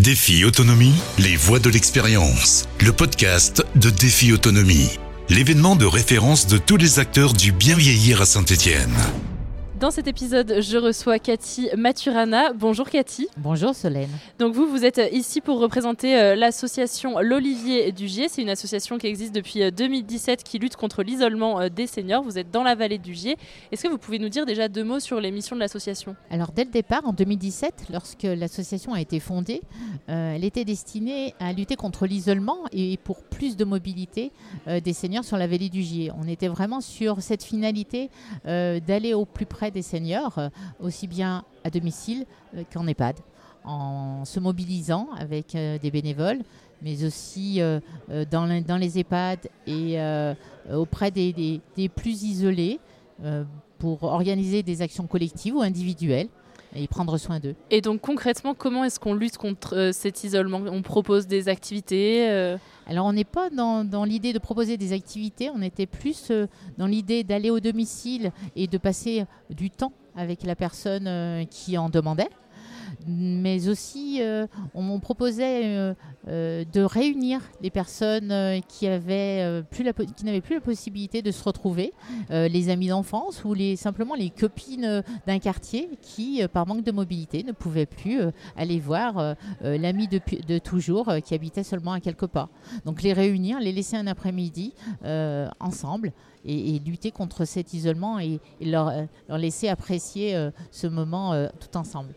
Défi Autonomie, les voix de l'expérience. Le podcast de Défi Autonomie. L'événement de référence de tous les acteurs du bien vieillir à Saint-Étienne. Dans cet épisode, je reçois Cathy Maturana. Bonjour Cathy. Bonjour Solène. Donc vous, vous êtes ici pour représenter euh, l'association L'Olivier du Gier. C'est une association qui existe depuis 2017 euh, qui lutte contre l'isolement euh, des seniors. Vous êtes dans la vallée du Gier. Est-ce que vous pouvez nous dire déjà deux mots sur les missions de l'association? Alors dès le départ, en 2017, lorsque l'association a été fondée, elle était destinée à lutter contre l'isolement et pour plus de mobilité des seniors sur la vallée du Gier. On était vraiment sur cette finalité d'aller au plus près des seniors, euh, aussi bien à domicile euh, qu'en EHPAD, en se mobilisant avec euh, des bénévoles, mais aussi dans, les, dans, les EHPAD et auprès des, plus isolés pour organiser des actions collectives ou individuelles et prendre soin d'eux. Et donc concrètement, comment est-ce qu'on lutte contre cet isolement? On propose des activités alors on n'est pas dans, l'idée de proposer des activités, on était plus euh, dans l'idée d'aller au domicile et de passer du temps avec la personne euh, qui en demandait mais aussi euh, on proposait euh, euh, de réunir les personnes qui n'avaient plus la possibilité de se retrouver, les amis d'enfance ou simplement les copines d'un quartier qui, par manque de mobilité, ne pouvaient plus aller voir l'ami de, toujours qui habitait seulement à quelques pas. Donc les réunir, les laisser un après-midi ensemble et, lutter contre cet isolement et, leur, laisser apprécier ce moment tout ensemble.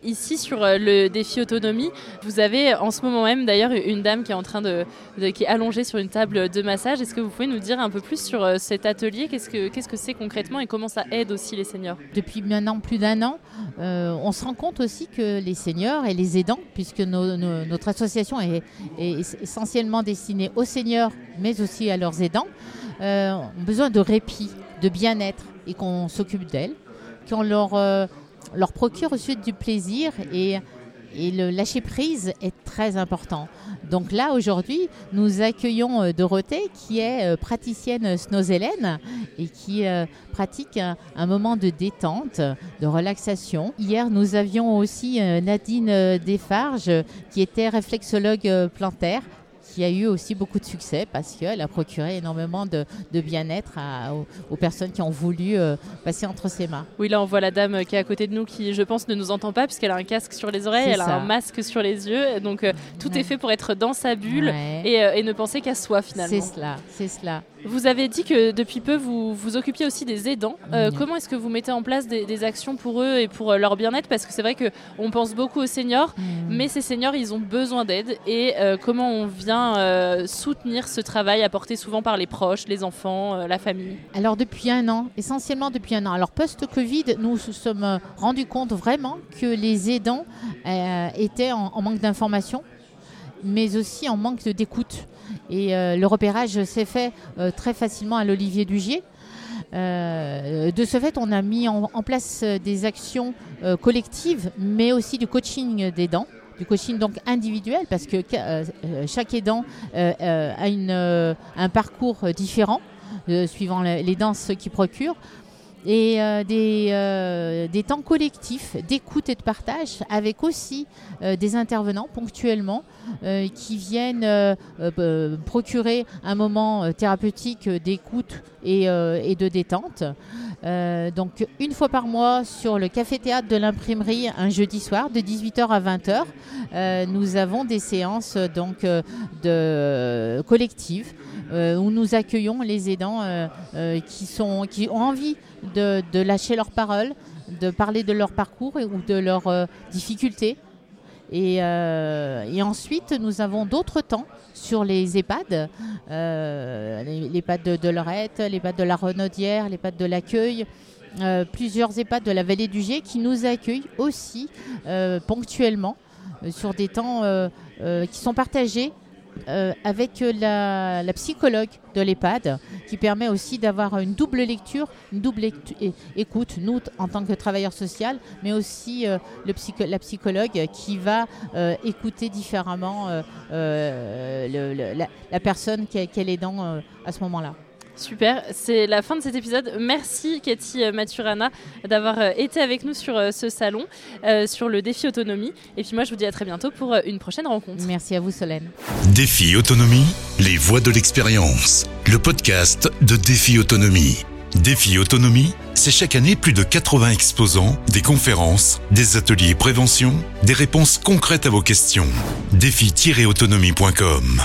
Le défi autonomie. Vous avez en ce moment même d'ailleurs une dame qui est en train de, qui est allongée sur une table de massage. Est-ce que vous pouvez nous dire un peu plus sur euh, cet atelier? Qu'est-ce que qu'est-ce que c'est concrètement et comment ça aide aussi les seniors? Depuis maintenant plus d'un an, euh, on se rend compte aussi que les seniors et les aidants, puisque notre association est, essentiellement destinée aux seniors, mais aussi à leurs aidants, euh, ont besoin de répit, de bien-être et qu'on s'occupe d'elles, qu'on leur leur procure ensuite du plaisir et, le lâcher prise est très important. Donc là, aujourd'hui, nous accueillons euh, Dorothée, qui est euh, praticienne snozélène et qui euh, pratique un, moment de détente, de relaxation. Hier, nous avions aussi Nadine Desfarges, qui était réflexologue plantaire, qui a eu aussi beaucoup de succès parce qu'elle a procuré énormément de, bien-être aux, personnes qui ont voulu euh, passer entre ses mains. Oui, là on voit la dame qui est à côté de nous qui, je pense, ne nous entend pas puisqu'elle a un casque sur les oreilles, elle a un masque sur les yeux. Donc euh, tout est fait pour être dans sa bulle et, euh, et, ne penser qu'à soi finalement. C'est cela, c'est cela. Vous avez dit que depuis peu, vous vous occupiez aussi des aidants. Euh, comment est-ce que vous mettez en place des, actions pour eux et pour euh, leur bien-être? Parce que c'est vrai qu'on pense beaucoup aux seniors, mais ces seniors, ils ont besoin d'aide. Et euh, comment on vient soutenir ce travail apporté souvent par les proches, les enfants, la famille? Alors depuis un an, essentiellement depuis un an. Alors post-Covid, nous nous sommes rendus compte vraiment que les aidants étaient en manque d'informations, mais aussi en manque d'écoute. Et euh, le repérage s'est fait euh, très facilement à l'Olivier Dugier. Euh, de ce fait, on a mis en, place des actions collectives, mais aussi du coaching des dents du coaching donc individuel parce que chaque aidant a un parcours différent suivant les danses qu'il procure et euh, des, euh, des, temps collectifs d'écoute et de partage avec aussi euh, des intervenants ponctuellement qui viennent procurer un moment thérapeutique d'écoute et, de détente. donc une fois par mois sur le café-théâtre de l'imprimerie un jeudi soir de 18h à 20h, nous avons des séances donc de collectives où nous accueillons les aidants qui, sont, qui ont envie de, lâcher leurs paroles, de parler de leur parcours ou de leurs euh, difficultés. Euh, et, ensuite, nous avons d'autres temps sur les EHPAD, euh, les, EHPAD de, Lorette, les EHPAD de la Renaudière, les EHPAD de l'accueil. plusieurs EHPAD de la vallée du Gier qui nous accueillent aussi ponctuellement sur des temps qui sont partagés euh, avec la, psychologue de l'EHPAD, qui permet aussi d'avoir une double lecture, une double écoute, nous en tant que travailleurs social, mais aussi euh, le la psychologue qui va euh, écouter différemment la, personne qu'elle est dans à ce moment-là. Super, c'est la fin de cet épisode. Merci Cathy Maturana d'avoir été avec nous sur ce salon, sur le défi autonomie. Et puis moi, je vous dis à très bientôt pour une prochaine rencontre. Merci à vous Solène. Défi autonomie, les voix de l'expérience, le podcast de Défi autonomie. Défi Autonomie, c'est chaque année plus de 80 exposants, des conférences, des ateliers prévention, des réponses concrètes à vos questions. Défi-autonomie.com